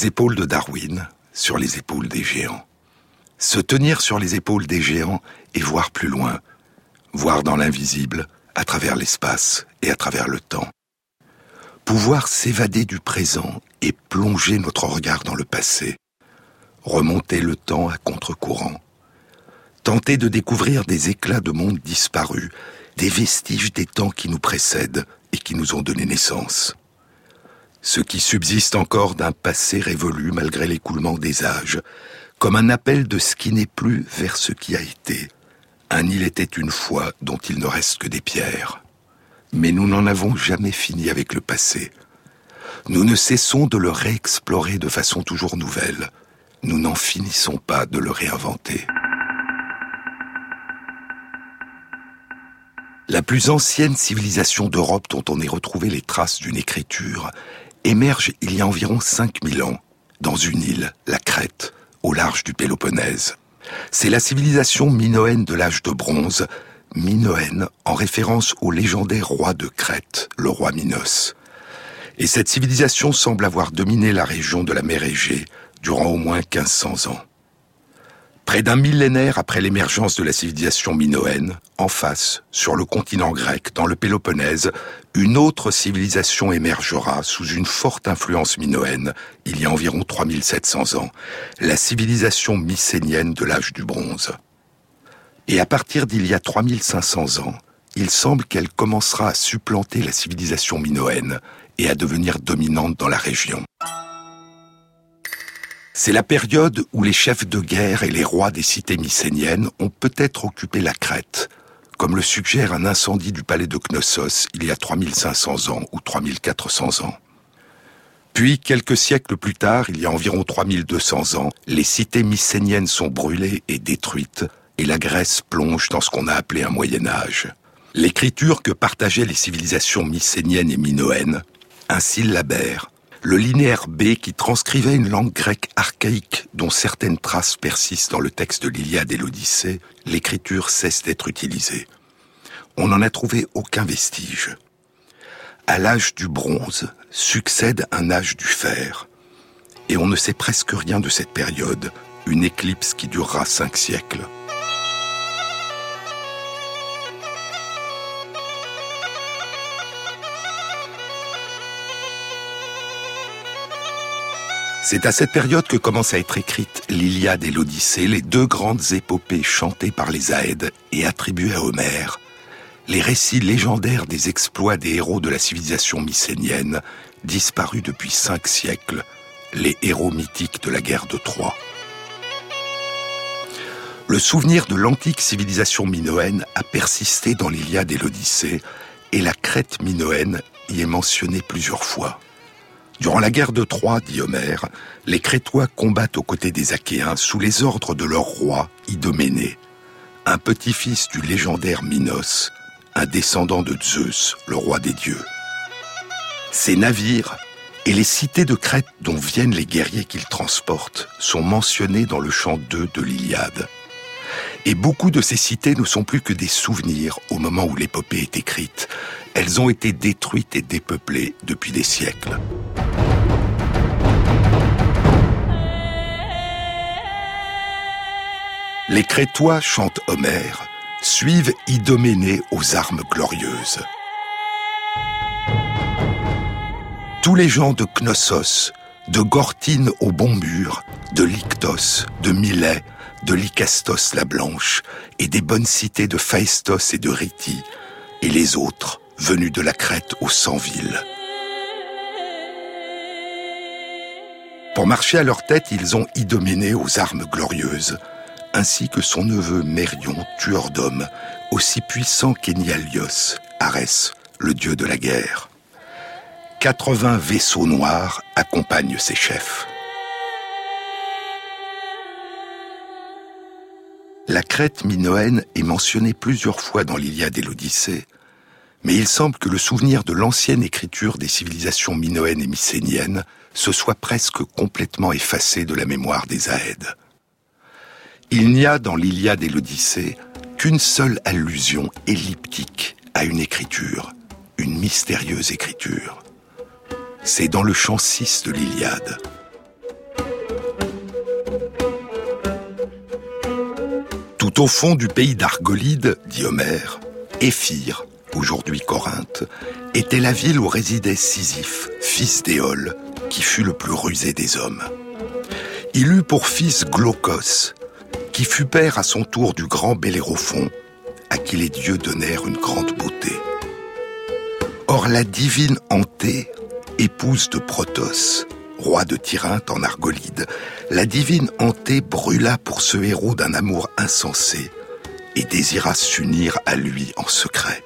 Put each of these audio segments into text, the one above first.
les épaules de Darwin, sur les épaules des géants. Se tenir sur les épaules des géants et voir plus loin, voir dans l'invisible, à travers l'espace et à travers le temps. Pouvoir s'évader du présent et plonger notre regard dans le passé. Remonter le temps à contre-courant. Tenter de découvrir des éclats de monde disparus, des vestiges des temps qui nous précèdent et qui nous ont donné naissance. Ce qui subsiste encore d'un passé révolu malgré l'écoulement des âges, comme un appel de ce qui n'est plus vers ce qui a été. Un île était une fois dont il ne reste que des pierres. Mais nous n'en avons jamais fini avec le passé. Nous ne cessons de le réexplorer de façon toujours nouvelle. Nous n'en finissons pas de le réinventer. La plus ancienne civilisation d'Europe dont on ait retrouvé les traces d'une écriture émerge il y a environ 5000 ans, dans une île, la Crète, au large du Péloponnèse. C'est la civilisation minoenne de l'âge de bronze, minoenne en référence au légendaire roi de Crète, le roi Minos. Et cette civilisation semble avoir dominé la région de la mer Égée durant au moins 1500 ans. Près d'un millénaire après l'émergence de la civilisation minoenne, en face, sur le continent grec, dans le Péloponnèse, une autre civilisation émergera sous une forte influence minoenne, il y a environ 3700 ans, la civilisation mycénienne de l'âge du bronze. Et à partir d'il y a 3500 ans, il semble qu'elle commencera à supplanter la civilisation minoenne et à devenir dominante dans la région. C'est la période où les chefs de guerre et les rois des cités mycéniennes ont peut-être occupé la Crète, comme le suggère un incendie du palais de Knossos il y a 3500 ans ou 3400 ans. Puis, quelques siècles plus tard, il y a environ 3200 ans, les cités mycéniennes sont brûlées et détruites, et la Grèce plonge dans ce qu'on a appelé un Moyen Âge. L'écriture que partageaient les civilisations mycéniennes et minoennes, un syllabaire, le linéaire B qui transcrivait une langue grecque archaïque dont certaines traces persistent dans le texte de l'Iliade et l'Odyssée, l'écriture cesse d'être utilisée. On n'en a trouvé aucun vestige. À l'âge du bronze succède un âge du fer, et on ne sait presque rien de cette période, une éclipse qui durera cinq siècles. C'est à cette période que commencent à être écrites l'Iliade et l'Odyssée, les deux grandes épopées chantées par les Aèdes et attribuées à Homère, les récits légendaires des exploits des héros de la civilisation mycénienne, disparus depuis cinq siècles, les héros mythiques de la guerre de Troie. Le souvenir de l'antique civilisation minoenne a persisté dans l'Iliade et l'Odyssée, et la Crète minoenne y est mentionnée plusieurs fois. Durant la guerre de Troie, dit Homère, les Crétois combattent aux côtés des Achéens sous les ordres de leur roi, Idoménée, un petit-fils du légendaire Minos, un descendant de Zeus, le roi des dieux. Ces navires et les cités de Crète dont viennent les guerriers qu'ils transportent sont mentionnés dans le chant 2 de l'Iliade. Et beaucoup de ces cités ne sont plus que des souvenirs au moment où l'épopée est écrite. Elles ont été détruites et dépeuplées depuis des siècles. Les Crétois chantent Homère, suivent Idoménée aux armes glorieuses. Tous les gens de Knossos, de Gortine au bon mur, de Lyctos, de Milet, de Lycastos la Blanche, et des bonnes cités de Phaestos et de Riti, et les autres, venus de la Crète aux cent villes. Pour marcher à leur tête, ils ont Idoménée aux armes glorieuses, ainsi que son neveu Mérion, tueur d'hommes, aussi puissant qu'Enialios, Arès, le dieu de la guerre. 80 vaisseaux noirs accompagnent ses chefs. La Crète minoenne est mentionnée plusieurs fois dans l'Iliade et l'Odyssée, mais il semble que le souvenir de l'ancienne écriture des civilisations minoennes et mycéniennes se soit presque complètement effacé de la mémoire des Aèdes. Il n'y a dans l'Iliade et l'Odyssée qu'une seule allusion elliptique à une écriture, une mystérieuse écriture. C'est dans le chant 6 de l'Iliade. Tout au fond du pays d'Argolide, dit Homère, Éphire, aujourd'hui Corinthe, était la ville où résidait Sisyphe, fils d'Éole, qui fut le plus rusé des hommes. Il eut pour fils Glaucos, qui fut père à son tour du grand Bellérophon, à qui les dieux donnèrent une grande beauté. Or la divine Anté, épouse de Protos, roi de Tyrinthe en Argolide, la divine Anté brûla pour ce héros d'un amour insensé et désira s'unir à lui en secret.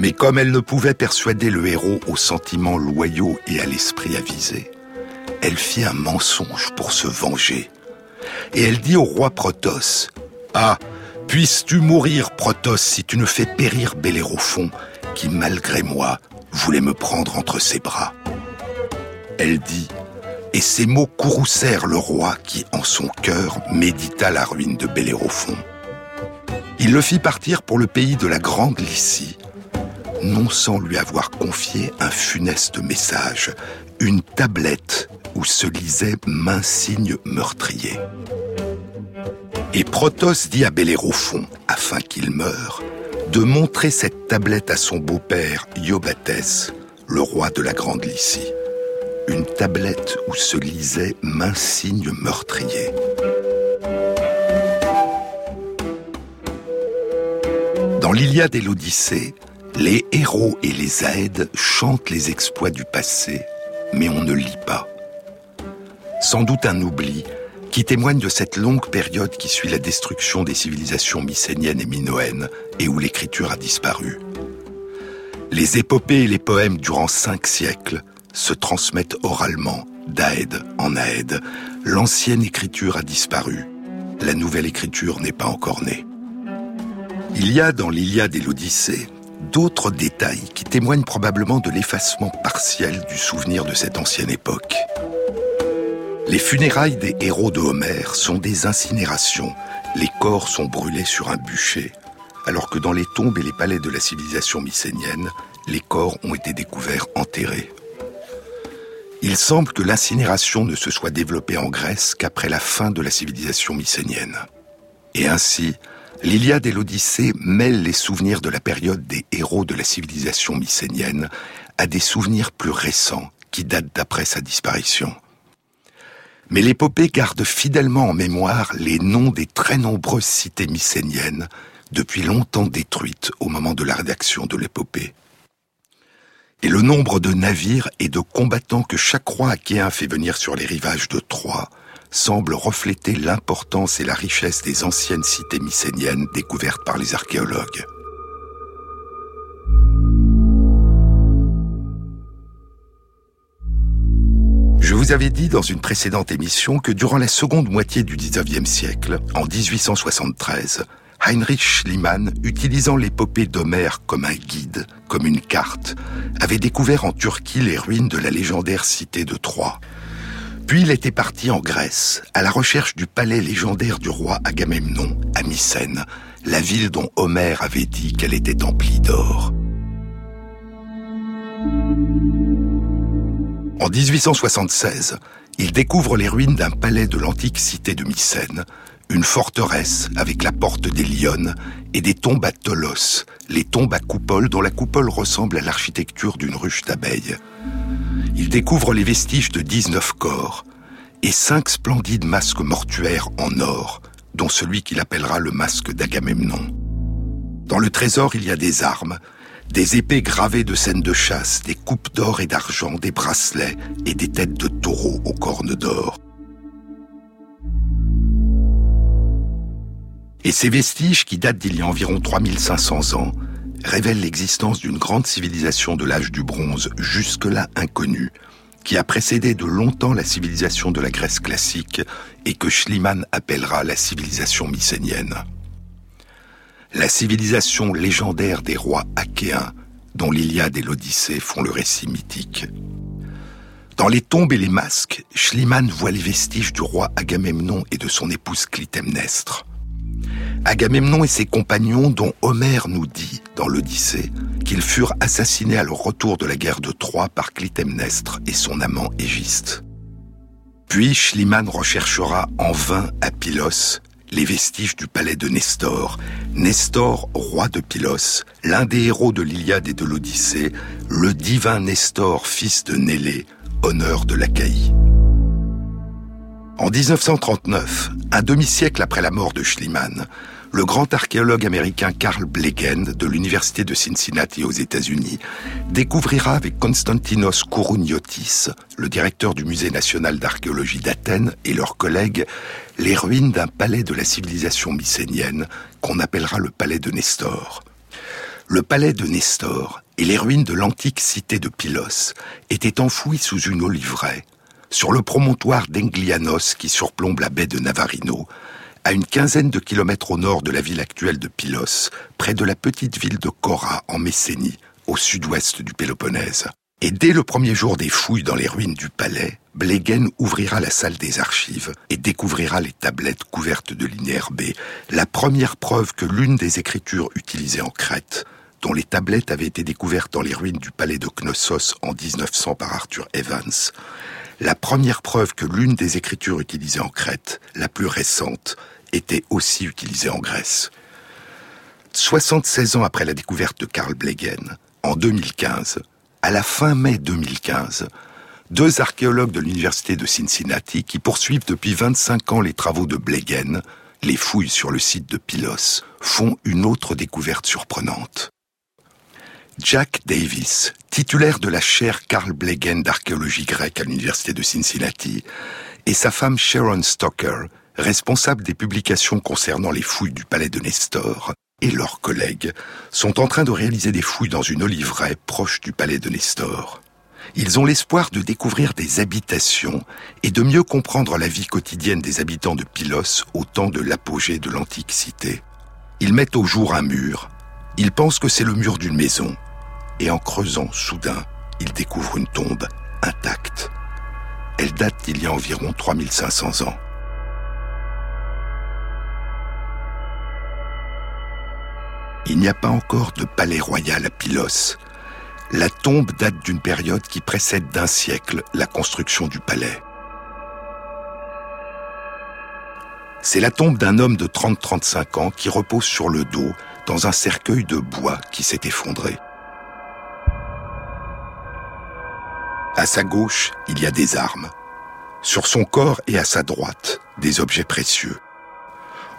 Mais comme elle ne pouvait persuader le héros aux sentiments loyaux et à l'esprit avisé, elle fit un mensonge pour se venger. Et elle dit au roi Protos, Ah, puisses-tu mourir, Protos, si tu ne fais périr Bellérophon, qui, malgré moi, voulait me prendre entre ses bras. Elle dit, et ces mots courroucèrent le roi qui, en son cœur, médita la ruine de Bellérophon. Il le fit partir pour le pays de la Grande Lycie, non sans lui avoir confié un funeste message, une tablette où se lisait main signe meurtrier. Et Protos dit à Bellérophon, afin qu'il meure, de montrer cette tablette à son beau-père Iobates, le roi de la Grande Lycie une tablette où se lisait main signe meurtrier. Dans l'Iliade et l'Odyssée, les héros et les aèdes chantent les exploits du passé, mais on ne lit pas. Sans doute un oubli qui témoigne de cette longue période qui suit la destruction des civilisations mycéniennes et minoennes et où l'écriture a disparu. Les épopées et les poèmes durant cinq siècles se transmettent oralement, d'Aède en Aède. L'ancienne écriture a disparu. La nouvelle écriture n'est pas encore née. Il y a dans l'Iliade et l'Odyssée d'autres détails qui témoignent probablement de l'effacement partiel du souvenir de cette ancienne époque. Les funérailles des héros de Homère sont des incinérations. Les corps sont brûlés sur un bûcher, alors que dans les tombes et les palais de la civilisation mycénienne, les corps ont été découverts enterrés. Il semble que l'incinération ne se soit développée en Grèce qu'après la fin de la civilisation mycénienne. Et ainsi, l'Iliade et l'Odyssée mêlent les souvenirs de la période des héros de la civilisation mycénienne à des souvenirs plus récents qui datent d'après sa disparition. Mais l'épopée garde fidèlement en mémoire les noms des très nombreuses cités mycéniennes, depuis longtemps détruites au moment de la rédaction de l'épopée et le nombre de navires et de combattants que chaque roi achéen fait venir sur les rivages de Troie semble refléter l'importance et la richesse des anciennes cités mycéniennes découvertes par les archéologues. Je vous avais dit dans une précédente émission que durant la seconde moitié du XIXe siècle, en 1873, Heinrich Schliemann, utilisant l'épopée d'Homère comme un guide, comme une carte, avait découvert en Turquie les ruines de la légendaire cité de Troie. Puis il était parti en Grèce, à la recherche du palais légendaire du roi Agamemnon, à Mycène, la ville dont Homère avait dit qu'elle était emplie d'or. En 1876, il découvre les ruines d'un palais de l'antique cité de Mycène, une forteresse avec la porte des Lyonnes et des tombes à Tolos, les tombes à coupole dont la coupole ressemble à l'architecture d'une ruche d'abeilles. Il découvre les vestiges de 19 corps et cinq splendides masques mortuaires en or, dont celui qu'il appellera le masque d'Agamemnon. Dans le trésor, il y a des armes, des épées gravées de scènes de chasse, des coupes d'or et d'argent, des bracelets et des têtes de taureaux aux cornes d'or. Et ces vestiges, qui datent d'il y a environ 3500 ans, révèlent l'existence d'une grande civilisation de l'âge du bronze, jusque-là inconnue, qui a précédé de longtemps la civilisation de la Grèce classique et que Schliemann appellera la civilisation mycénienne. La civilisation légendaire des rois achéens, dont l'Iliade et l'Odyssée font le récit mythique. Dans les tombes et les masques, Schliemann voit les vestiges du roi Agamemnon et de son épouse Clytemnestre. Agamemnon et ses compagnons dont Homère nous dit dans l'Odyssée qu'ils furent assassinés à leur retour de la guerre de Troie par Clytemnestre et son amant Égiste. Puis Schliemann recherchera en vain à Pylos les vestiges du palais de Nestor. Nestor, roi de Pylos, l'un des héros de l'Iliade et de l'Odyssée, le divin Nestor, fils de Nélée, honneur de l'Achaïe. En 1939, un demi-siècle après la mort de Schliemann, le grand archéologue américain Carl Blegen de l'université de Cincinnati aux États-Unis découvrira avec Konstantinos Kourouniotis, le directeur du musée national d'archéologie d'Athènes et leurs collègues, les ruines d'un palais de la civilisation mycénienne qu'on appellera le palais de Nestor. Le palais de Nestor et les ruines de l'antique cité de Pylos étaient enfouis sous une oliveraie, sur le promontoire d'Englianos qui surplombe la baie de Navarino, à une quinzaine de kilomètres au nord de la ville actuelle de Pylos, près de la petite ville de Kora en Messénie, au sud-ouest du Péloponnèse. Et dès le premier jour des fouilles dans les ruines du palais, Blegen ouvrira la salle des archives et découvrira les tablettes couvertes de linéaire B, la première preuve que l'une des écritures utilisées en Crète, dont les tablettes avaient été découvertes dans les ruines du palais de Knossos en 1900 par Arthur Evans, la première preuve que l'une des écritures utilisées en Crète, la plus récente, était aussi utilisée en Grèce. 76 ans après la découverte de Karl Blegen, en 2015, à la fin mai 2015, deux archéologues de l'université de Cincinnati, qui poursuivent depuis 25 ans les travaux de Blegen, les fouilles sur le site de Pylos, font une autre découverte surprenante. Jack Davis, titulaire de la chaire Carl Blegen d'archéologie grecque à l'université de Cincinnati, et sa femme Sharon Stoker, responsable des publications concernant les fouilles du palais de Nestor, et leurs collègues, sont en train de réaliser des fouilles dans une oliveraie proche du palais de Nestor. Ils ont l'espoir de découvrir des habitations et de mieux comprendre la vie quotidienne des habitants de Pylos au temps de l'apogée de l'antique cité. Ils mettent au jour un mur. Ils pensent que c'est le mur d'une maison et en creusant soudain, il découvre une tombe intacte. Elle date d'il y a environ 3500 ans. Il n'y a pas encore de palais royal à Pylos. La tombe date d'une période qui précède d'un siècle la construction du palais. C'est la tombe d'un homme de 30-35 ans qui repose sur le dos dans un cercueil de bois qui s'est effondré. À sa gauche, il y a des armes. Sur son corps et à sa droite, des objets précieux.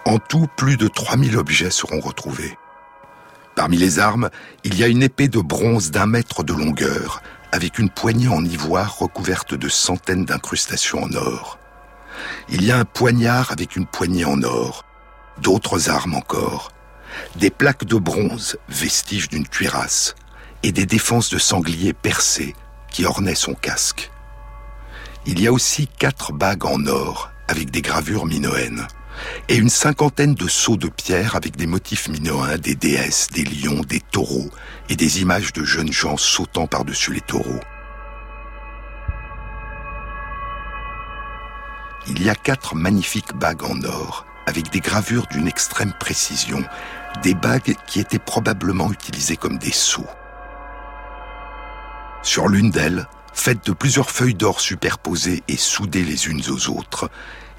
En tout, plus de 3000 objets seront retrouvés. Parmi les armes, il y a une épée de bronze d'un mètre de longueur, avec une poignée en ivoire recouverte de centaines d'incrustations en or. Il y a un poignard avec une poignée en or, d'autres armes encore, des plaques de bronze, vestiges d'une cuirasse, et des défenses de sangliers percées qui ornait son casque. Il y a aussi quatre bagues en or avec des gravures minoennes et une cinquantaine de seaux de pierre avec des motifs minoens, des déesses, des lions, des taureaux et des images de jeunes gens sautant par-dessus les taureaux. Il y a quatre magnifiques bagues en or avec des gravures d'une extrême précision, des bagues qui étaient probablement utilisées comme des sceaux. Sur l'une d'elles, faite de plusieurs feuilles d'or superposées et soudées les unes aux autres,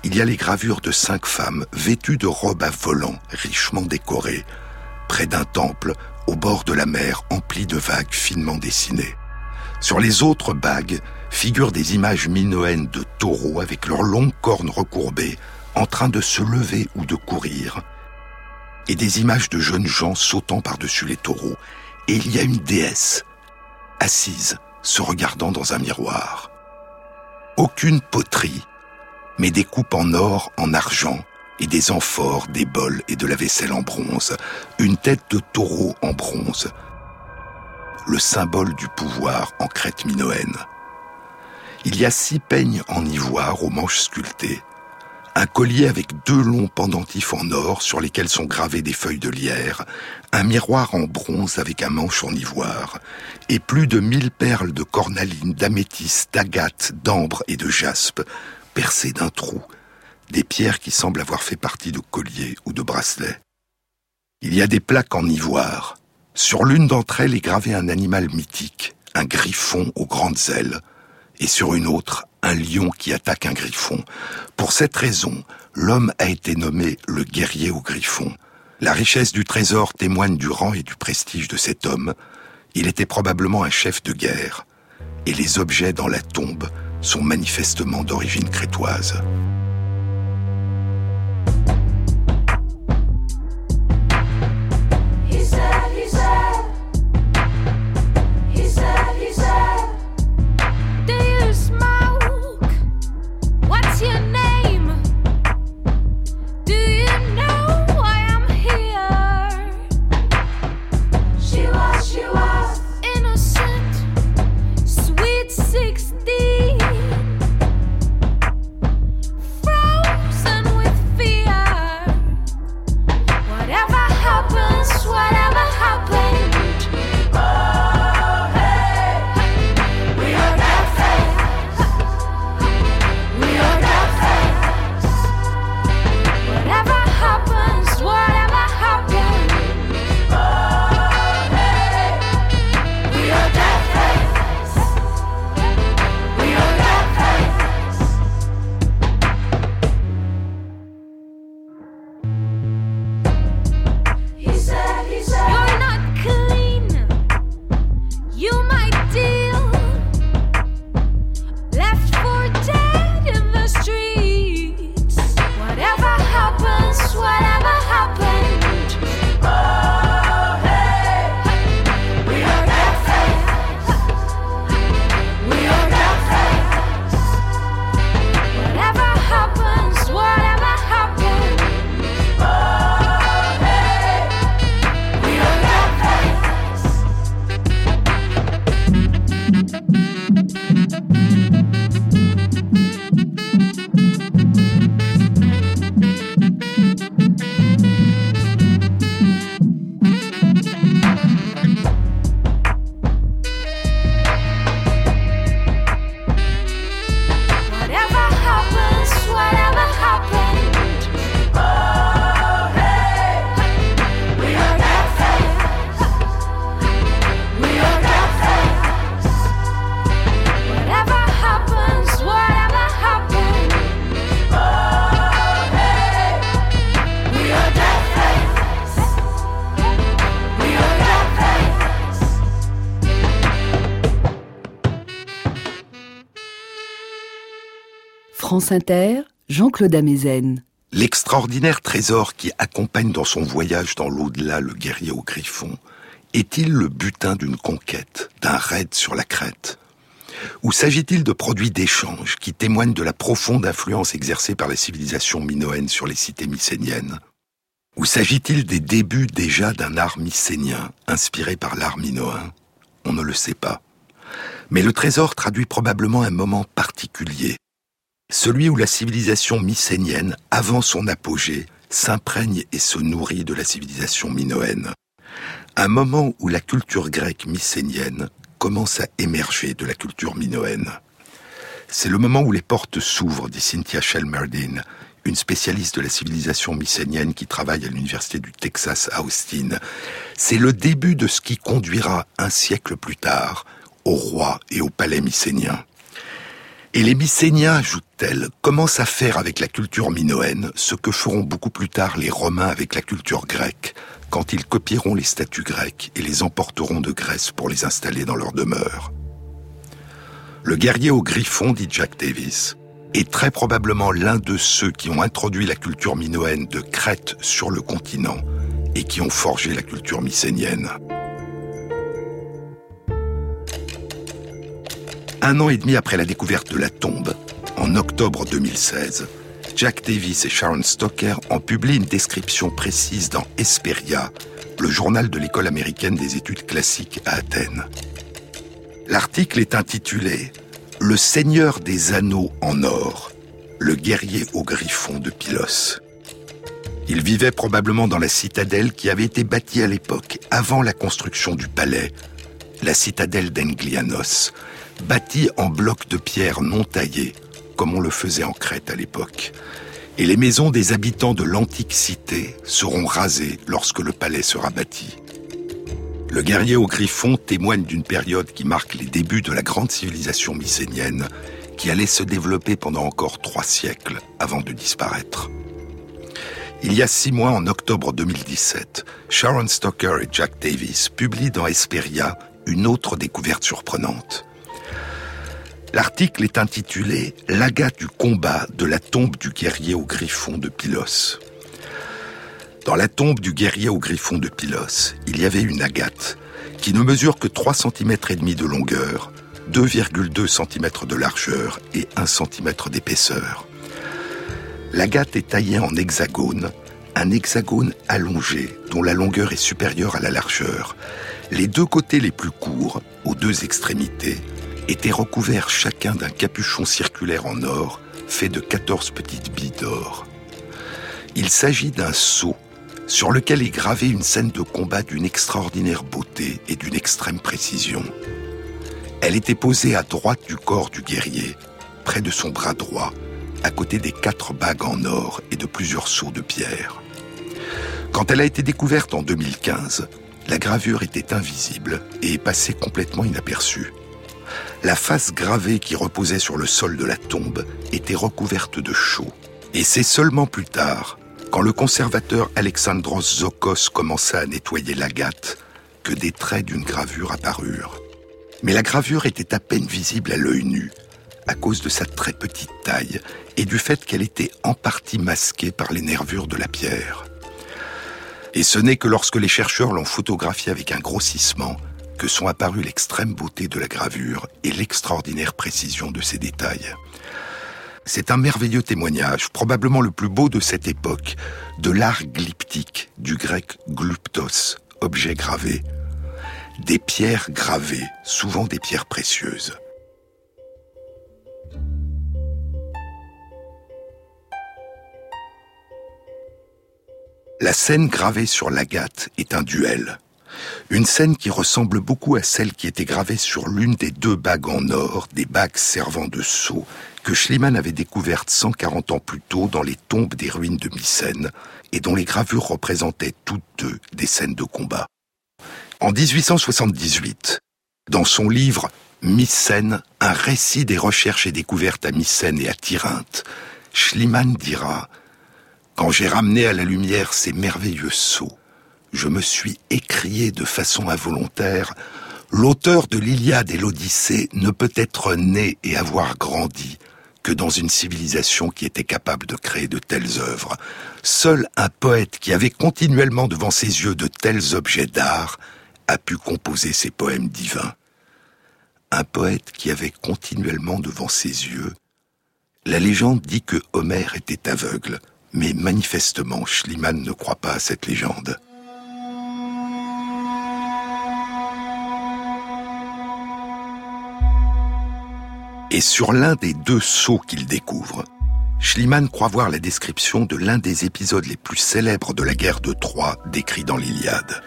il y a les gravures de cinq femmes vêtues de robes à volants richement décorées, près d'un temple au bord de la mer empli de vagues finement dessinées. Sur les autres bagues figurent des images minoennes de taureaux avec leurs longues cornes recourbées, en train de se lever ou de courir, et des images de jeunes gens sautant par-dessus les taureaux. Et il y a une déesse, assise, se regardant dans un miroir. Aucune poterie, mais des coupes en or, en argent, et des amphores, des bols et de la vaisselle en bronze, une tête de taureau en bronze, le symbole du pouvoir en crête minoenne. Il y a six peignes en ivoire aux manches sculptées, un collier avec deux longs pendentifs en or sur lesquels sont gravées des feuilles de lierre, un miroir en bronze avec un manche en ivoire, et plus de mille perles de cornaline, d'améthyste, d'agate, d'ambre et de jaspe, percées d'un trou, des pierres qui semblent avoir fait partie de colliers ou de bracelets. Il y a des plaques en ivoire. Sur l'une d'entre elles est gravé un animal mythique, un griffon aux grandes ailes, et sur une autre, un lion qui attaque un griffon. Pour cette raison, l'homme a été nommé le guerrier au griffon. La richesse du trésor témoigne du rang et du prestige de cet homme. Il était probablement un chef de guerre. Et les objets dans la tombe sont manifestement d'origine crétoise. 天。France Inter, Jean-Claude Amezen. L'extraordinaire trésor qui accompagne dans son voyage dans l'au-delà le guerrier au griffon est-il le butin d'une conquête, d'un raid sur la crête? Ou s'agit-il de produits d'échange qui témoignent de la profonde influence exercée par la civilisation minoenne sur les cités mycéniennes? Ou s'agit-il des débuts déjà d'un art mycénien inspiré par l'art minoen? On ne le sait pas. Mais le trésor traduit probablement un moment particulier celui où la civilisation mycénienne, avant son apogée, s'imprègne et se nourrit de la civilisation minoenne. Un moment où la culture grecque mycénienne commence à émerger de la culture minoenne. C'est le moment où les portes s'ouvrent, dit Cynthia Shelmerdine, une spécialiste de la civilisation mycénienne qui travaille à l'université du Texas à Austin. C'est le début de ce qui conduira un siècle plus tard au roi et au palais mycénien. Et les Mycéniens, ajoute-t-elle, commencent à faire avec la culture minoenne ce que feront beaucoup plus tard les Romains avec la culture grecque, quand ils copieront les statues grecques et les emporteront de Grèce pour les installer dans leur demeure. Le guerrier au griffon, dit Jack Davis, est très probablement l'un de ceux qui ont introduit la culture minoenne de Crète sur le continent et qui ont forgé la culture mycénienne. Un an et demi après la découverte de la tombe, en octobre 2016, Jack Davis et Sharon Stoker en publient une description précise dans Esperia, le journal de l'école américaine des études classiques à Athènes. L'article est intitulé Le Seigneur des Anneaux en or, le guerrier au griffon de Pylos. Il vivait probablement dans la citadelle qui avait été bâtie à l'époque, avant la construction du palais, la citadelle d'Englianos, bâti en blocs de pierre non taillés, comme on le faisait en Crète à l'époque. Et les maisons des habitants de l'antique cité seront rasées lorsque le palais sera bâti. Le guerrier au griffon témoigne d'une période qui marque les débuts de la grande civilisation mycénienne qui allait se développer pendant encore trois siècles avant de disparaître. Il y a six mois, en octobre 2017, Sharon Stoker et Jack Davis publient dans Esperia une autre découverte surprenante. L'article est intitulé L'agate du combat de la tombe du guerrier au griffon de Pylos. Dans la tombe du guerrier au griffon de Pylos, il y avait une agate qui ne mesure que 3 cm de longueur, 2,2 cm de largeur et 1 cm d'épaisseur. L'agate est taillée en hexagone, un hexagone allongé dont la longueur est supérieure à la largeur. Les deux côtés les plus courts, aux deux extrémités, étaient recouverts chacun d'un capuchon circulaire en or fait de 14 petites billes d'or. Il s'agit d'un sceau sur lequel est gravée une scène de combat d'une extraordinaire beauté et d'une extrême précision. Elle était posée à droite du corps du guerrier, près de son bras droit, à côté des quatre bagues en or et de plusieurs sceaux de pierre. Quand elle a été découverte en 2015, la gravure était invisible et est passée complètement inaperçue. La face gravée qui reposait sur le sol de la tombe était recouverte de chaux. Et c'est seulement plus tard, quand le conservateur Alexandros Zokos commença à nettoyer l'agate, que des traits d'une gravure apparurent. Mais la gravure était à peine visible à l'œil nu, à cause de sa très petite taille et du fait qu'elle était en partie masquée par les nervures de la pierre. Et ce n'est que lorsque les chercheurs l'ont photographiée avec un grossissement que sont apparues l'extrême beauté de la gravure et l'extraordinaire précision de ses détails. C'est un merveilleux témoignage, probablement le plus beau de cette époque, de l'art glyptique, du grec glyptos, objet gravé. Des pierres gravées, souvent des pierres précieuses. La scène gravée sur l'agate est un duel. Une scène qui ressemble beaucoup à celle qui était gravée sur l'une des deux bagues en or, des bagues servant de sceau, que Schliemann avait découvertes 140 ans plus tôt dans les tombes des ruines de Mycène, et dont les gravures représentaient toutes deux des scènes de combat. En 1878, dans son livre Mycène, un récit des recherches et découvertes à Mycène et à Tyrinthe, Schliemann dira Quand j'ai ramené à la lumière ces merveilleux sceaux, je me suis écrié de façon involontaire L'auteur de l'Iliade et l'Odyssée ne peut être né et avoir grandi que dans une civilisation qui était capable de créer de telles œuvres. Seul un poète qui avait continuellement devant ses yeux de tels objets d'art a pu composer ces poèmes divins. Un poète qui avait continuellement devant ses yeux. La légende dit que Homère était aveugle, mais manifestement Schliemann ne croit pas à cette légende. Et sur l'un des deux sceaux qu'il découvre, Schliemann croit voir la description de l'un des épisodes les plus célèbres de la guerre de Troie décrit dans l'Iliade.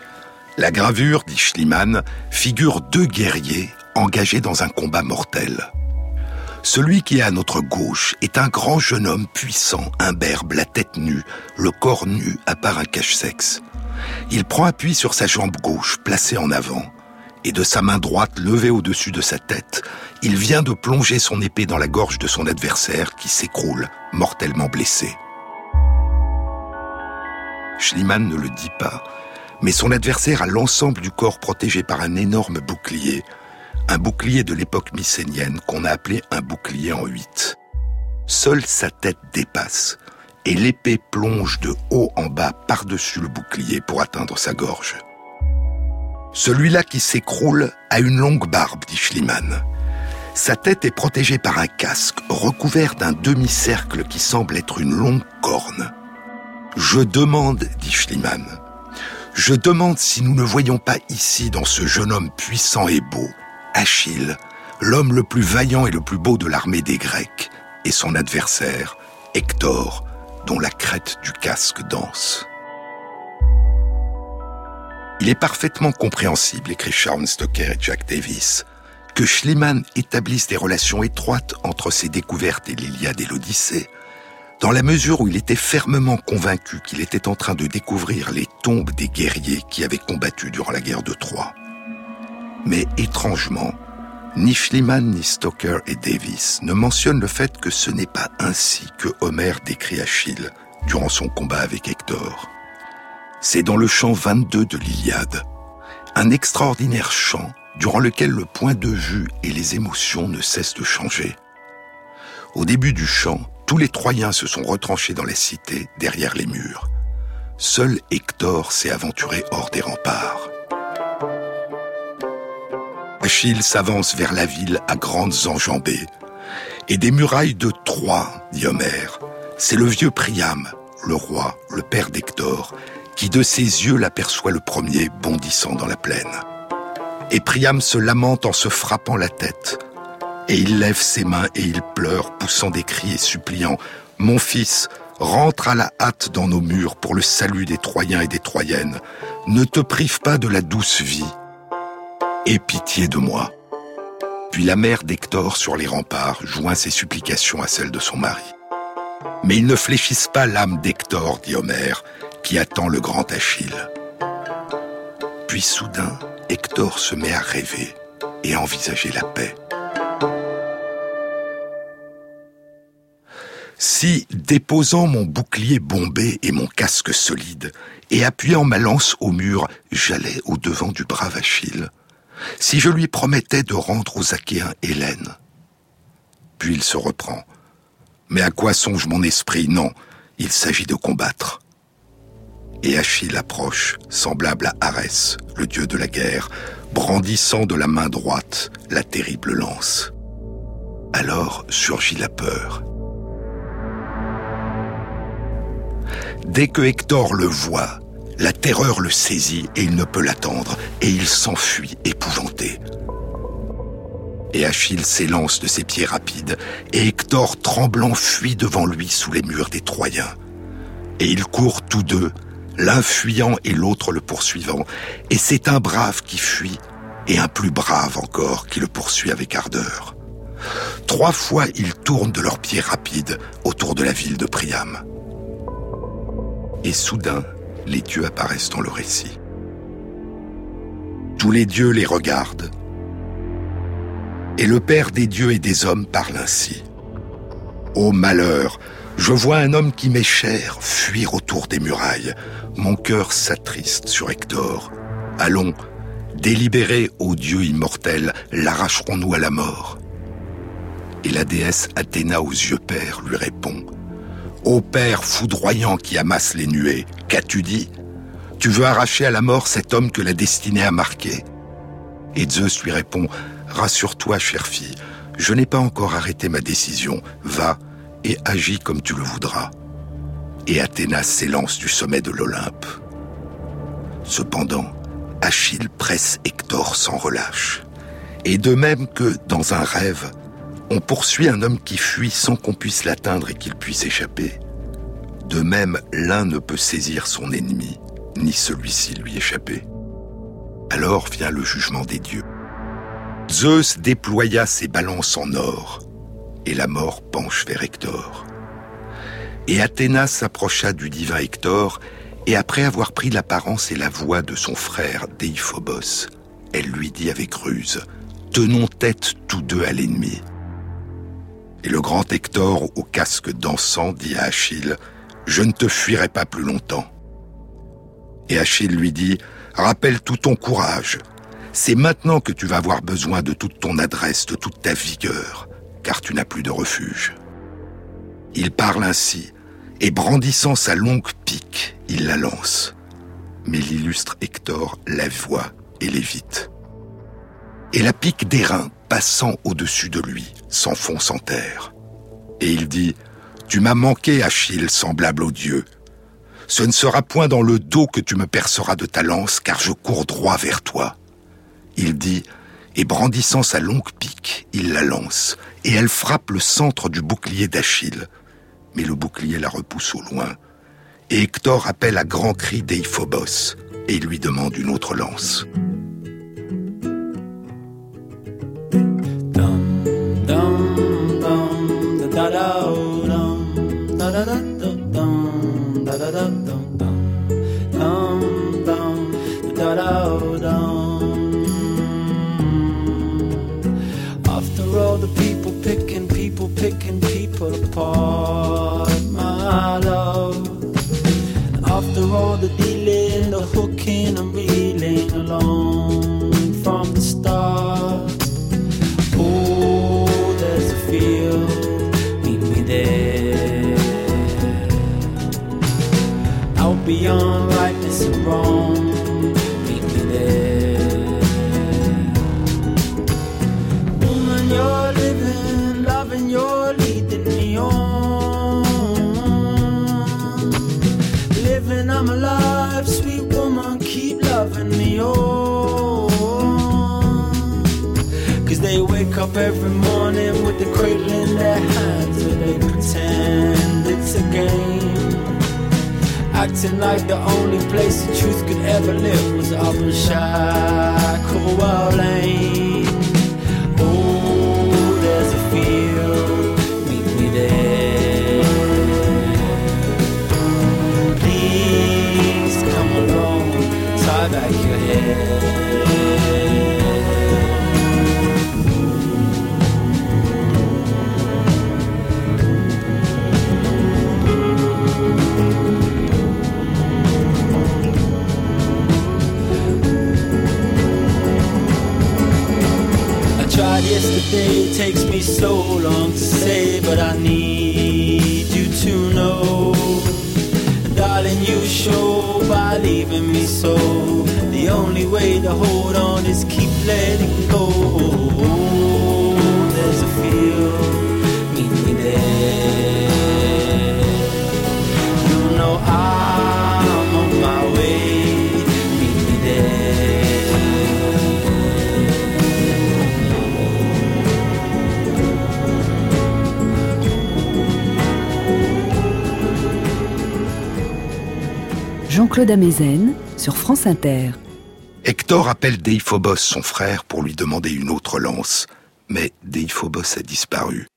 La gravure, dit Schliemann, figure deux guerriers engagés dans un combat mortel. Celui qui est à notre gauche est un grand jeune homme puissant, imberbe, la tête nue, le corps nu à part un cache-sexe. Il prend appui sur sa jambe gauche, placée en avant et de sa main droite levée au-dessus de sa tête, il vient de plonger son épée dans la gorge de son adversaire qui s'écroule, mortellement blessé. Schliemann ne le dit pas, mais son adversaire a l'ensemble du corps protégé par un énorme bouclier, un bouclier de l'époque mycénienne qu'on a appelé un bouclier en huit. Seule sa tête dépasse, et l'épée plonge de haut en bas par-dessus le bouclier pour atteindre sa gorge. Celui-là qui s'écroule a une longue barbe, dit Schliemann. Sa tête est protégée par un casque recouvert d'un demi-cercle qui semble être une longue corne. Je demande, dit Schliemann, je demande si nous ne voyons pas ici, dans ce jeune homme puissant et beau, Achille, l'homme le plus vaillant et le plus beau de l'armée des Grecs, et son adversaire, Hector, dont la crête du casque danse. Il est parfaitement compréhensible, écrit Sharon Stoker et Jack Davis, que Schliemann établisse des relations étroites entre ses découvertes et l'Iliade et l'Odyssée, dans la mesure où il était fermement convaincu qu'il était en train de découvrir les tombes des guerriers qui avaient combattu durant la guerre de Troie. Mais étrangement, ni Schliemann, ni Stoker et Davis ne mentionnent le fait que ce n'est pas ainsi que Homère décrit Achille durant son combat avec Hector. C'est dans le chant 22 de l'Iliade, un extraordinaire chant durant lequel le point de vue et les émotions ne cessent de changer. Au début du chant, tous les Troyens se sont retranchés dans la cité, derrière les murs. Seul Hector s'est aventuré hors des remparts. Achille s'avance vers la ville à grandes enjambées. Et des murailles de Troie, dit Homère, c'est le vieux Priam, le roi, le père d'Hector, qui de ses yeux l'aperçoit le premier bondissant dans la plaine. Et Priam se lamente en se frappant la tête. Et il lève ses mains et il pleure, poussant des cris et suppliant Mon fils, rentre à la hâte dans nos murs pour le salut des Troyens et des Troyennes. Ne te prive pas de la douce vie. Aie pitié de moi. Puis la mère d'Hector sur les remparts joint ses supplications à celles de son mari. Mais ils ne fléchissent pas l'âme d'Hector, dit Homère, qui attend le grand Achille. Puis soudain, Hector se met à rêver et à envisager la paix. Si, déposant mon bouclier bombé et mon casque solide, et appuyant ma lance au mur, j'allais au devant du brave Achille, si je lui promettais de rendre aux Achéens Hélène. Puis il se reprend. Mais à quoi songe mon esprit? Non, il s'agit de combattre. Et Achille approche, semblable à Arès, le dieu de la guerre, brandissant de la main droite la terrible lance. Alors surgit la peur. Dès que Hector le voit, la terreur le saisit et il ne peut l'attendre, et il s'enfuit épouvanté. Et Achille s'élance de ses pieds rapides, et Hector tremblant fuit devant lui sous les murs des Troyens. Et ils courent tous deux, l'un fuyant et l'autre le poursuivant, et c'est un brave qui fuit, et un plus brave encore qui le poursuit avec ardeur. Trois fois ils tournent de leurs pieds rapides autour de la ville de Priam. Et soudain, les dieux apparaissent dans le récit. Tous les dieux les regardent. Et le Père des dieux et des hommes parle ainsi. Ô malheur, je vois un homme qui m'est cher fuir autour des murailles. Mon cœur s'attriste sur Hector. Allons, délibérés, ô dieux immortels, l'arracherons-nous à la mort Et la déesse Athéna aux yeux pères lui répond Ô Père foudroyant qui amasse les nuées, qu'as-tu dit? Tu veux arracher à la mort cet homme que la destinée a marqué Et Zeus lui répond Rassure-toi, chère fille, je n'ai pas encore arrêté ma décision. Va et agis comme tu le voudras. Et Athéna s'élance du sommet de l'Olympe. Cependant, Achille presse Hector sans relâche. Et de même que, dans un rêve, on poursuit un homme qui fuit sans qu'on puisse l'atteindre et qu'il puisse échapper. De même, l'un ne peut saisir son ennemi, ni celui-ci lui échapper. Alors vient le jugement des dieux. Zeus déploya ses balances en or, et la mort penche vers Hector. Et Athéna s'approcha du divin Hector, et après avoir pris l'apparence et la voix de son frère Deiphobos, elle lui dit avec ruse, Tenons tête tous deux à l'ennemi. Et le grand Hector, au casque dansant, dit à Achille, Je ne te fuirai pas plus longtemps. Et Achille lui dit, Rappelle tout ton courage. C'est maintenant que tu vas avoir besoin de toute ton adresse, de toute ta vigueur, car tu n'as plus de refuge. Il parle ainsi, et brandissant sa longue pique, il la lance. Mais l'illustre Hector la voit et l'évite. Et la pique d'airain passant au-dessus de lui, s'enfonce en terre. Et il dit, Tu m'as manqué, Achille, semblable au Dieu. Ce ne sera point dans le dos que tu me perceras de ta lance, car je cours droit vers toi. Il dit, et brandissant sa longue pique, il la lance, et elle frappe le centre du bouclier d'Achille. Mais le bouclier la repousse au loin. Et Hector appelle à grands cris Deiphobos, et lui demande une autre lance. Wake up every morning with the cradle in their hands and they pretend it's a game. Acting like the only place the truth could ever live was up in Shacklewood Lane. Oh, there's a field, meet me there. Please come along, tie back your hair. Yesterday takes me so long to say, but I need you to know. Darling, you show by leaving me so. The only way to hold on is keep letting go. There's a feel, meet me there. Amezen sur France Inter. Hector appelle Deiphobos, son frère, pour lui demander une autre lance. Mais Deiphobos a disparu.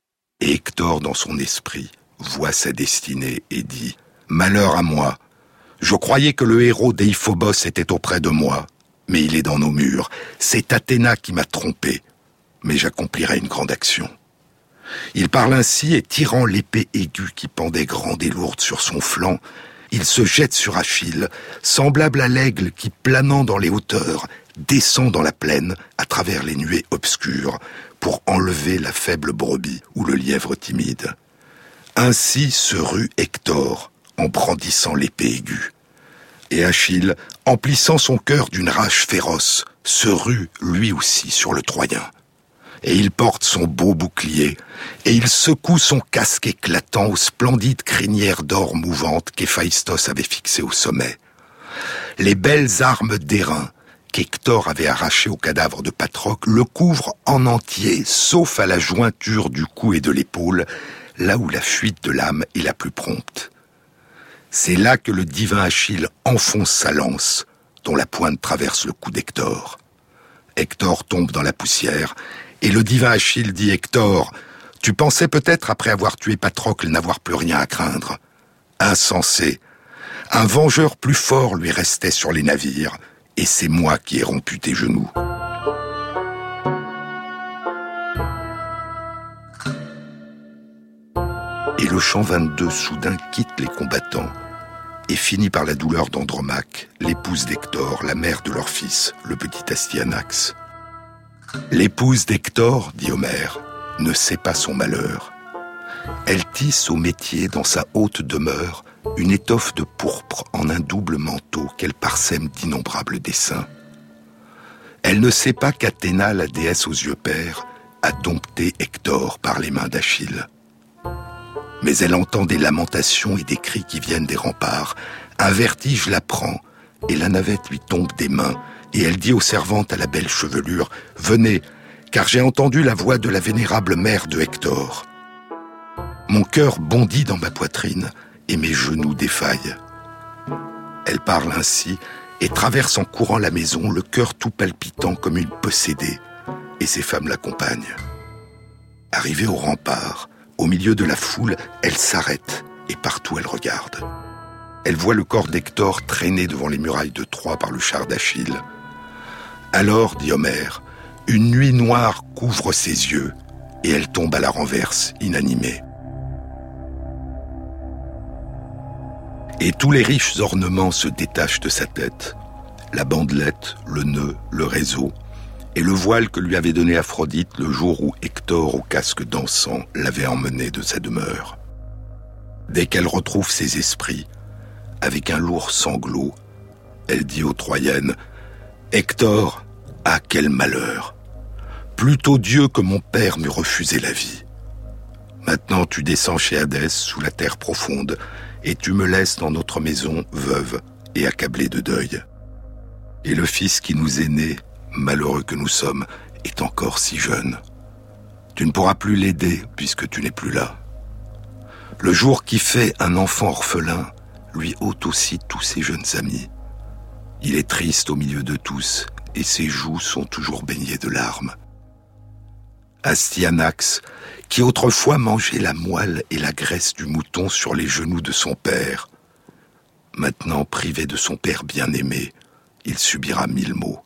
Et Hector, dans son esprit, voit sa destinée et dit Malheur à moi. Je croyais que le héros Deiphobos était auprès de moi, mais il est dans nos murs. C'est Athéna qui m'a trompé. Mais j'accomplirai une grande action. Il parle ainsi et tirant l'épée aiguë qui pendait grande et lourde sur son flanc, il se jette sur Achille, semblable à l'aigle qui, planant dans les hauteurs, descend dans la plaine à travers les nuées obscures pour enlever la faible brebis ou le lièvre timide. Ainsi se rue Hector en brandissant l'épée aiguë. Et Achille, emplissant son cœur d'une rage féroce, se rue lui aussi sur le Troyen et il porte son beau bouclier, et il secoue son casque éclatant aux splendides crinières d'or mouvantes qu'Héphaïstos avait fixées au sommet. Les belles armes d'airain qu'Hector avait arrachées au cadavre de Patrocle le couvrent en entier, sauf à la jointure du cou et de l'épaule, là où la fuite de l'âme est la plus prompte. C'est là que le divin Achille enfonce sa lance, dont la pointe traverse le cou d'Hector. Hector tombe dans la poussière, et le divin Achille dit Hector, tu pensais peut-être, après avoir tué Patrocle, n'avoir plus rien à craindre. Insensé. Un vengeur plus fort lui restait sur les navires, et c'est moi qui ai rompu tes genoux. Et le chant 22 soudain quitte les combattants et finit par la douleur d'Andromaque, l'épouse d'Hector, la mère de leur fils, le petit Astyanax. L'épouse d'Hector, dit Homère, ne sait pas son malheur. Elle tisse au métier dans sa haute demeure une étoffe de pourpre en un double manteau qu'elle parsème d'innombrables dessins. Elle ne sait pas qu'Athéna, la déesse aux yeux pères, a dompté Hector par les mains d'Achille. Mais elle entend des lamentations et des cris qui viennent des remparts. Un vertige la prend et la navette lui tombe des mains et elle dit aux servantes à la belle chevelure, Venez, car j'ai entendu la voix de la vénérable mère de Hector. Mon cœur bondit dans ma poitrine et mes genoux défaillent. Elle parle ainsi et traverse en courant la maison, le cœur tout palpitant comme une possédée, et ses femmes l'accompagnent. Arrivée au rempart, au milieu de la foule, elle s'arrête et partout elle regarde. Elle voit le corps d'Hector traîné devant les murailles de Troie par le char d'Achille. Alors, dit Homère, une nuit noire couvre ses yeux et elle tombe à la renverse, inanimée. Et tous les riches ornements se détachent de sa tête. La bandelette, le nœud, le réseau, et le voile que lui avait donné Aphrodite le jour où Hector, au casque dansant, l'avait emmené de sa demeure. Dès qu'elle retrouve ses esprits, avec un lourd sanglot, elle dit aux Troyennes Hector, ah quel malheur Plutôt Dieu que mon père m'eût refusé la vie. Maintenant tu descends chez Hadès, sous la terre profonde, et tu me laisses dans notre maison, veuve et accablée de deuil. Et le fils qui nous est né, malheureux que nous sommes, est encore si jeune. Tu ne pourras plus l'aider puisque tu n'es plus là. Le jour qui fait un enfant orphelin lui ôte aussi tous ses jeunes amis. Il est triste au milieu de tous et ses joues sont toujours baignées de larmes. Astyanax, qui autrefois mangeait la moelle et la graisse du mouton sur les genoux de son père, maintenant privé de son père bien-aimé, il subira mille maux.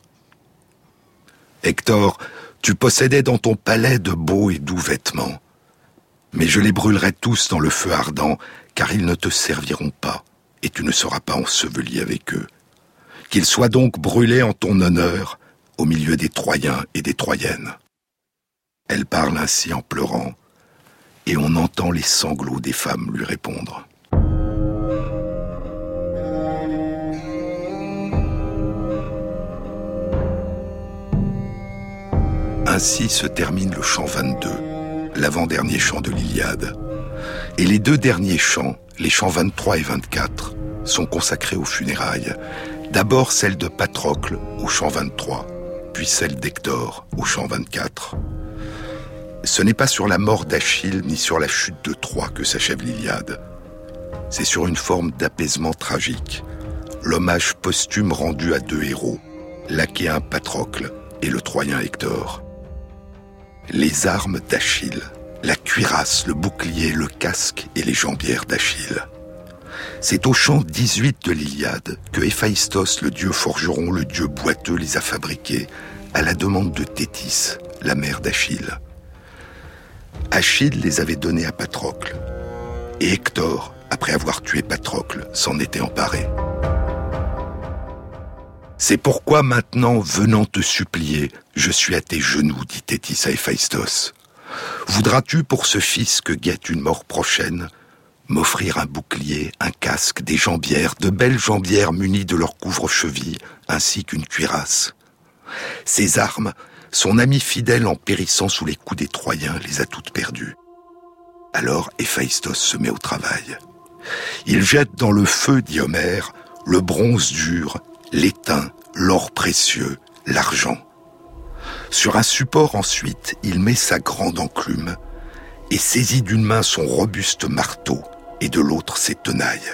Hector, tu possédais dans ton palais de beaux et doux vêtements, mais je les brûlerai tous dans le feu ardent, car ils ne te serviront pas, et tu ne seras pas enseveli avec eux. Qu'ils soient donc brûlés en ton honneur, au milieu des Troyens et des Troyennes. Elle parle ainsi en pleurant, et on entend les sanglots des femmes lui répondre. Ainsi se termine le chant 22, l'avant-dernier chant de l'Iliade. Et les deux derniers chants, les chants 23 et 24, sont consacrés aux funérailles. D'abord celle de Patrocle au chant 23, puis celle d'Hector au chant 24. Ce n'est pas sur la mort d'Achille ni sur la chute de Troie que s'achève l'Iliade. C'est sur une forme d'apaisement tragique, l'hommage posthume rendu à deux héros, l'Achéen Patrocle et le Troyen Hector. Les armes d'Achille, la cuirasse, le bouclier, le casque et les jambières d'Achille. C'est au chant 18 de l'Iliade que Héphaïstos, le dieu forgeron, le dieu boiteux, les a fabriqués à la demande de Thétis, la mère d'Achille. Achille les avait donnés à Patrocle. Et Hector, après avoir tué Patrocle, s'en était emparé. C'est pourquoi maintenant, venant te supplier, je suis à tes genoux, dit Thétis à Héphaïstos. Voudras-tu pour ce fils que guette une mort prochaine m'offrir un bouclier, un casque, des jambières, de belles jambières munies de leurs couvre-chevilles, ainsi qu'une cuirasse Ces armes, son ami fidèle en périssant sous les coups des Troyens les a toutes perdues. Alors Héphaïstos se met au travail. Il jette dans le feu, dit Homère, le bronze dur, l'étain, l'or précieux, l'argent. Sur un support ensuite, il met sa grande enclume et saisit d'une main son robuste marteau et de l'autre ses tenailles.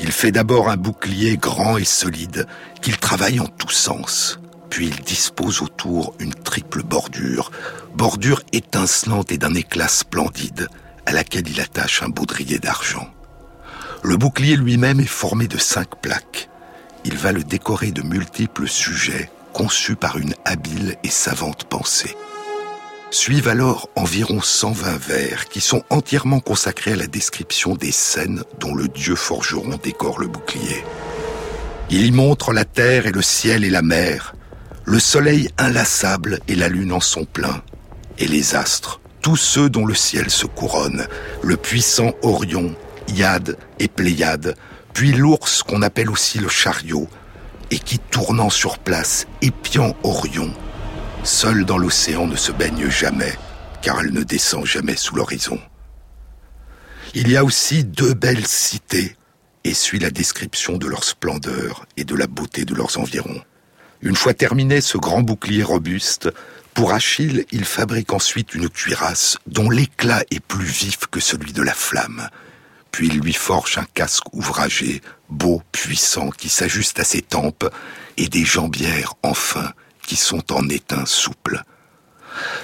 Il fait d'abord un bouclier grand et solide qu'il travaille en tous sens. Puis il dispose autour une triple bordure, bordure étincelante et d'un éclat splendide, à laquelle il attache un baudrier d'argent. Le bouclier lui-même est formé de cinq plaques. Il va le décorer de multiples sujets conçus par une habile et savante pensée. Suivent alors environ 120 vers qui sont entièrement consacrés à la description des scènes dont le dieu forgeron décore le bouclier. Il y montre la terre et le ciel et la mer, le soleil inlassable et la lune en son plein, et les astres, tous ceux dont le ciel se couronne, le puissant Orion, Iade et Pléiade, puis l'ours qu'on appelle aussi le chariot, et qui, tournant sur place, épiant Orion, seul dans l'océan ne se baigne jamais, car elle ne descend jamais sous l'horizon. Il y a aussi deux belles cités, et suit la description de leur splendeur et de la beauté de leurs environs. Une fois terminé ce grand bouclier robuste, pour Achille, il fabrique ensuite une cuirasse dont l'éclat est plus vif que celui de la flamme. Puis il lui forge un casque ouvragé, beau, puissant, qui s'ajuste à ses tempes, et des jambières, enfin, qui sont en étain souple.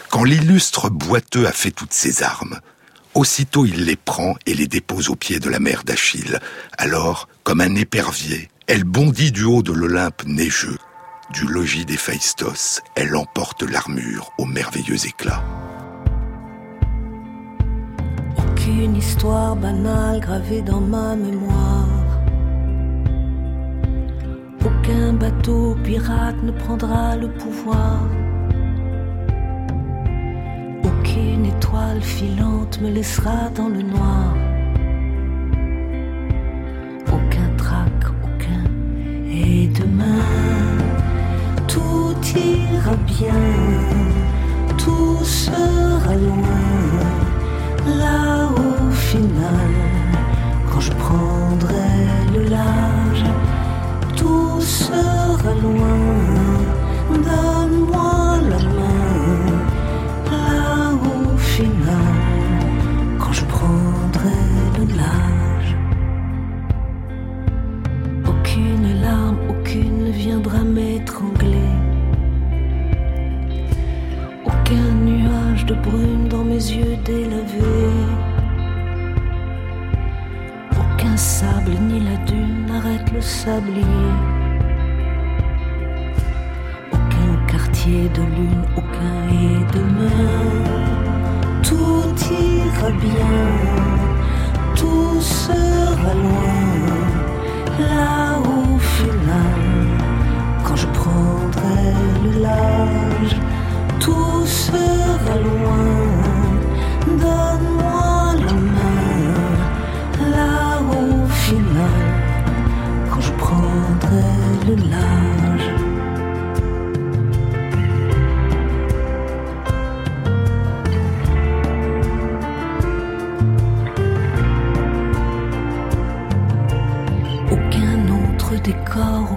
Quand l'illustre boiteux a fait toutes ses armes, aussitôt il les prend et les dépose aux pieds de la mère d'Achille. Alors, comme un épervier, elle bondit du haut de l'Olympe neigeux, du logis d'Héphaïstos, elle emporte l'armure au merveilleux éclat. Aucune histoire banale gravée dans ma mémoire. Aucun bateau pirate ne prendra le pouvoir. Aucune étoile filante me laissera dans le noir. Aucun trac, aucun. Et demain tout ira bien, tout sera loin, là au final, quand je prendrai le large, serai loin. Donne-moi la main, là au final, quand je prendrai le large. Aucune larme, aucune ne viendra m'étrangler. Aucun nuage de brume dans mes yeux délavés. Aucun sable ni la dune n'arrête le sablier. De lune, aucun et de Tout ira bien, tout sera loin, là au final, quand je prendrai le large tout sera loin. Donne-moi la main, là au final, quand je prendrai le large.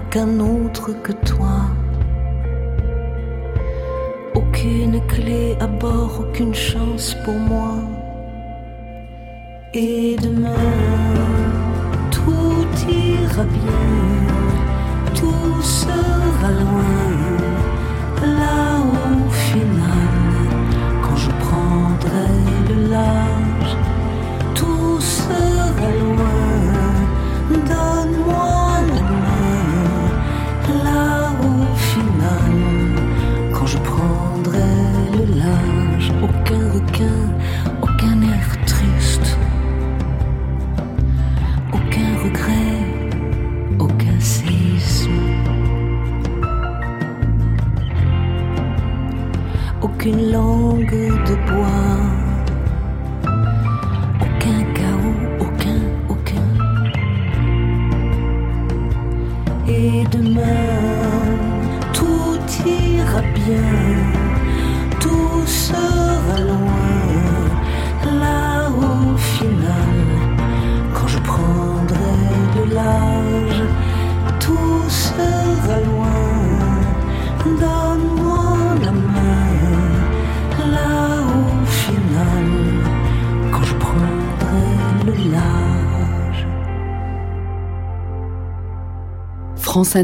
Aucun autre que toi aucune clé à bord, aucune chance pour moi. Et demain, tout ira bien, tout sera loin, là au final, quand je prendrai le large, large, France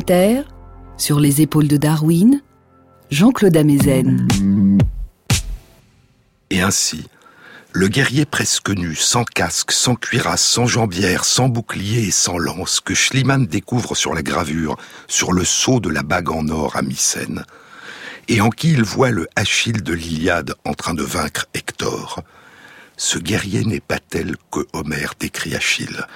sur les épaules de Darwin, Jean-Claude Amezen. Et ainsi, le guerrier presque nu, sans casque, sans cuirasse, sans jambière, sans bouclier et sans lance, que Schliemann découvre sur la gravure, sur le sceau de la bague en or à Mycène, et en qui il voit le Achille de l'Iliade en train de vaincre Hector. Ce guerrier n'est pas tel que Homère décrit Achille,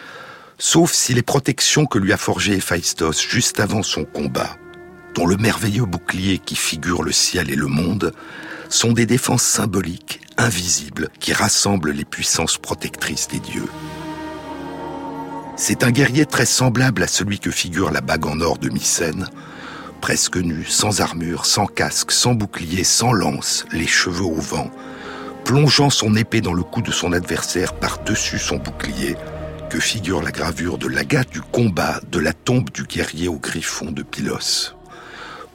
sauf si les protections que lui a forgées Héphaïstos juste avant son combat, dont le merveilleux bouclier qui figure le ciel et le monde, sont des défenses symboliques, invisibles, qui rassemblent les puissances protectrices des dieux. C'est un guerrier très semblable à celui que figure la bague en or de Mycène, presque nu, sans armure, sans casque, sans bouclier, sans lance, les cheveux au vent, plongeant son épée dans le cou de son adversaire par-dessus son bouclier, que figure la gravure de l'agate du combat de la tombe du guerrier au griffon de Pylos.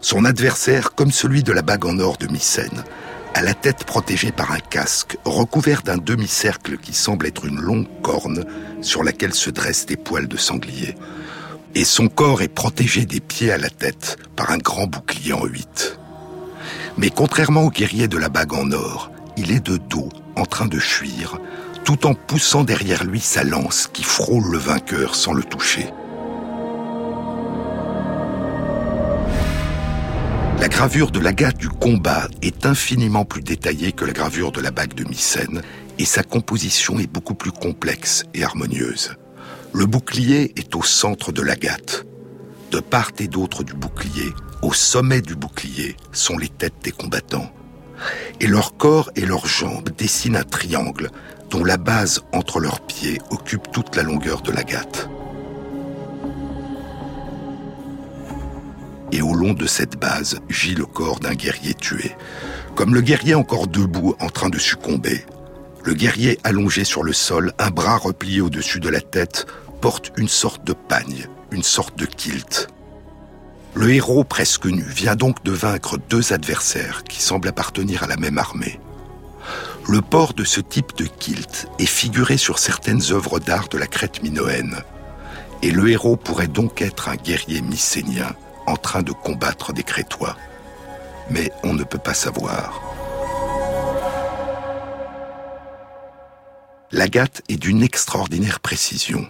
Son adversaire, comme celui de la bague en or de Mycène, a la tête protégée par un casque, recouvert d'un demi-cercle qui semble être une longue corne sur laquelle se dressent des poils de sanglier. Et son corps est protégé des pieds à la tête par un grand bouclier en huit. Mais contrairement au guerrier de la bague en or, il est de dos, en train de fuir, tout en poussant derrière lui sa lance qui frôle le vainqueur sans le toucher. La gravure de l'agate du combat est infiniment plus détaillée que la gravure de la bague de Mycène, et sa composition est beaucoup plus complexe et harmonieuse. Le bouclier est au centre de l'agate. De part et d'autre du bouclier, au sommet du bouclier, sont les têtes des combattants. Et leur corps et leurs jambes dessinent un triangle dont la base entre leurs pieds occupe toute la longueur de l'agate. Et au long de cette base gît le corps d'un guerrier tué. Comme le guerrier encore debout en train de succomber, le guerrier allongé sur le sol, un bras replié au-dessus de la tête, porte une sorte de pagne, une sorte de kilt. Le héros presque nu vient donc de vaincre deux adversaires qui semblent appartenir à la même armée. Le port de ce type de kilt est figuré sur certaines œuvres d'art de la Crète minoenne, et le héros pourrait donc être un guerrier mycénien en train de combattre des Crétois. Mais on ne peut pas savoir. l'agate est d'une extraordinaire précision.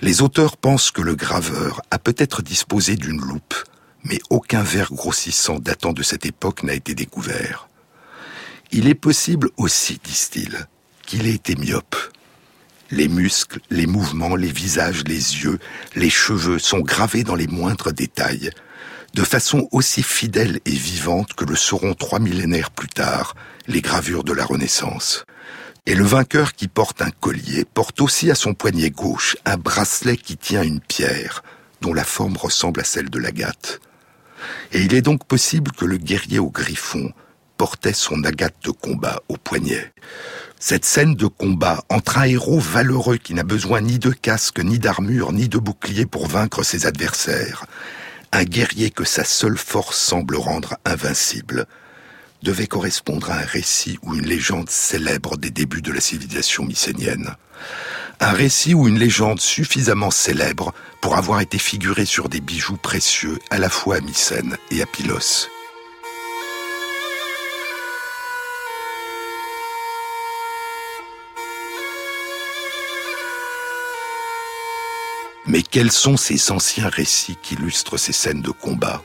Les auteurs pensent que le graveur a peut-être disposé d'une loupe, mais aucun verre grossissant datant de cette époque n'a été découvert. Il est possible aussi, disent-ils, qu'il ait été myope. Les muscles, les mouvements, les visages, les yeux, les cheveux sont gravés dans les moindres détails, de façon aussi fidèle et vivante que le seront trois millénaires plus tard les gravures de la Renaissance. Et le vainqueur qui porte un collier porte aussi à son poignet gauche un bracelet qui tient une pierre, dont la forme ressemble à celle de l'agate. Et il est donc possible que le guerrier au griffon portait son agate de combat au poignet. Cette scène de combat entre un héros valeureux qui n'a besoin ni de casque, ni d'armure, ni de bouclier pour vaincre ses adversaires, un guerrier que sa seule force semble rendre invincible, devait correspondre à un récit ou une légende célèbre des débuts de la civilisation mycénienne. Un récit ou une légende suffisamment célèbre pour avoir été figuré sur des bijoux précieux à la fois à Mycène et à Pylos. Mais quels sont ces anciens récits qui illustrent ces scènes de combat?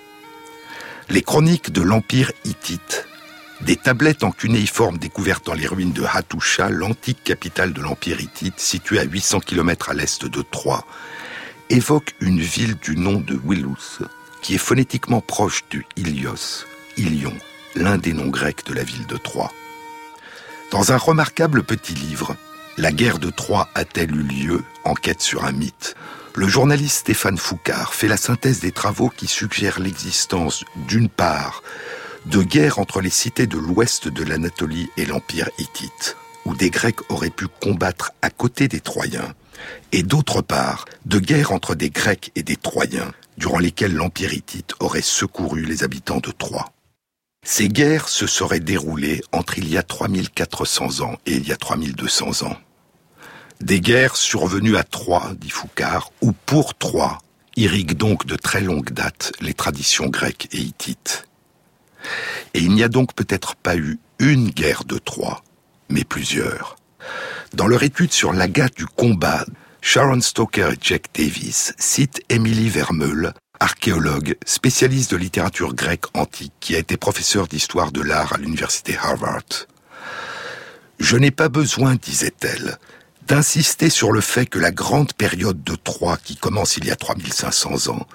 Les chroniques de l'Empire hittite, des tablettes en cunéiforme découvertes dans les ruines de Hattusha, l'antique capitale de l'Empire hittite, située à 800 km à l'est de Troie, évoquent une ville du nom de Willus, qui est phonétiquement proche du Ilios, Ilion, l'un des noms grecs de la ville de Troie. Dans un remarquable petit livre, La guerre de Troie a-t-elle eu lieu? Enquête sur un mythe le journaliste Stéphane Foucard fait la synthèse des travaux qui suggèrent l'existence, d'une part, de guerres entre les cités de l'ouest de l'Anatolie et l'Empire hittite, où des Grecs auraient pu combattre à côté des Troyens, et d'autre part, de guerres entre des Grecs et des Troyens, durant lesquelles l'Empire hittite aurait secouru les habitants de Troie. Ces guerres se seraient déroulées entre il y a 3400 ans et il y a 3200 ans. Des guerres survenues à Troie, dit Foucard, ou pour Troie, irriguent donc de très longue date les traditions grecques et hittites. Et il n'y a donc peut-être pas eu une guerre de Troie, mais plusieurs. Dans leur étude sur l'agate du combat, Sharon Stoker et Jack Davis citent Emily Vermeul, archéologue, spécialiste de littérature grecque antique, qui a été professeur d'histoire de l'art à l'université Harvard. Je n'ai pas besoin, disait-elle, d'insister sur le fait que la grande période de Troie, qui commence il y a 3500 ans,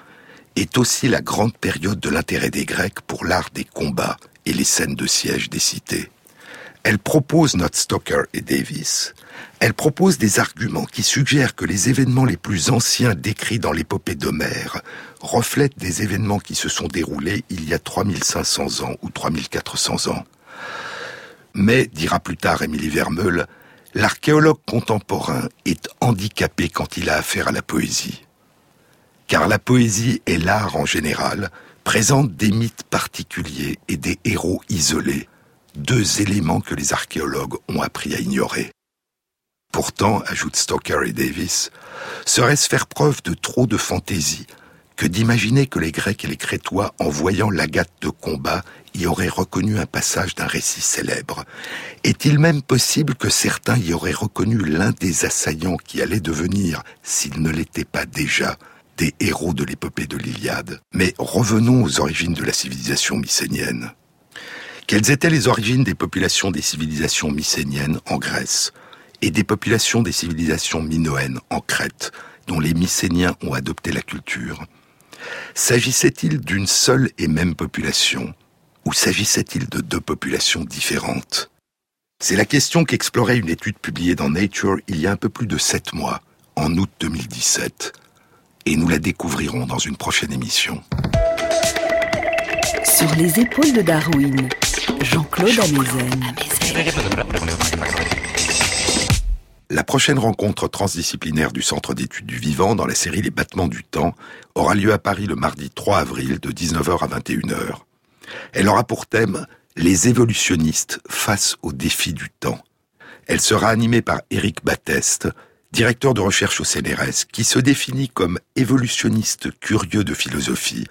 est aussi la grande période de l'intérêt des Grecs pour l'art des combats et les scènes de siège des cités. Elle propose, notre Stoker et Davis, elle propose des arguments qui suggèrent que les événements les plus anciens décrits dans l'épopée d'Homère reflètent des événements qui se sont déroulés il y a 3500 ans ou 3400 ans. Mais, dira plus tard Émilie Vermeul, l'archéologue contemporain est handicapé quand il a affaire à la poésie. Car la poésie et l'art en général présentent des mythes particuliers et des héros isolés, deux éléments que les archéologues ont appris à ignorer. Pourtant, ajoutent Stoker et Davis, serait-ce faire preuve de trop de fantaisie que d'imaginer que les Grecs et les Crétois, en voyant l'agate de combat, y auraient reconnu un passage d'un récit célèbre. Est-il même possible que certains y auraient reconnu l'un des assaillants qui allait devenir, s'il ne l'était pas déjà, des héros de l'épopée de l'Iliade? Mais revenons aux origines de la civilisation mycénienne. Quelles étaient les origines des populations des civilisations mycéniennes en Grèce et des populations des civilisations minoennes en Crète, dont les Mycéniens ont adopté la culture? S'agissait-il d'une seule et même population? Ou s'agissait-il de deux populations différentes? C'est la question qu'explorait une étude publiée dans Nature il y a un peu plus de sept mois, en août 2017. Et nous la découvrirons dans une prochaine émission. Sur les épaules de Darwin, Jean-Claude Amezen. La prochaine rencontre transdisciplinaire du Centre d'études du vivant dans la série Les battements du temps aura lieu à Paris le mardi 3 avril de 19h à 21h. Elle aura pour thème Les évolutionnistes face aux défis du temps. Elle sera animée par Éric Batteste, directeur de recherche au CNRS, qui se définit comme évolutionniste curieux de philosophie.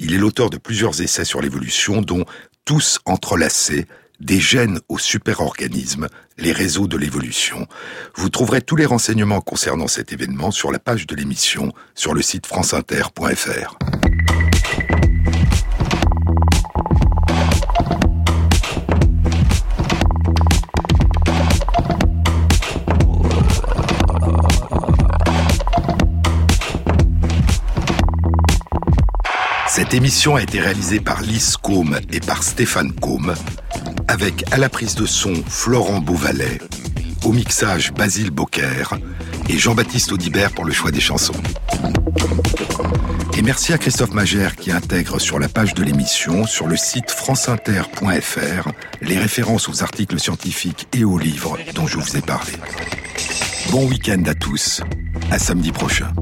Il est l'auteur de plusieurs essais sur l'évolution, dont Tous entrelacés, des gènes aux superorganismes, les réseaux de l'évolution. Vous trouverez tous les renseignements concernant cet événement sur la page de l'émission sur le site franceinter.fr. Cette émission a été réalisée par Lise Combe et par Stéphane Combe, avec à la prise de son Florent Beauvalet, au mixage Basile Bocquer et Jean-Baptiste Audibert pour le choix des chansons. Et merci à Christophe Magère qui intègre sur la page de l'émission, sur le site franceinter.fr, les références aux articles scientifiques et aux livres dont je vous ai parlé. Bon week-end à tous, à samedi prochain.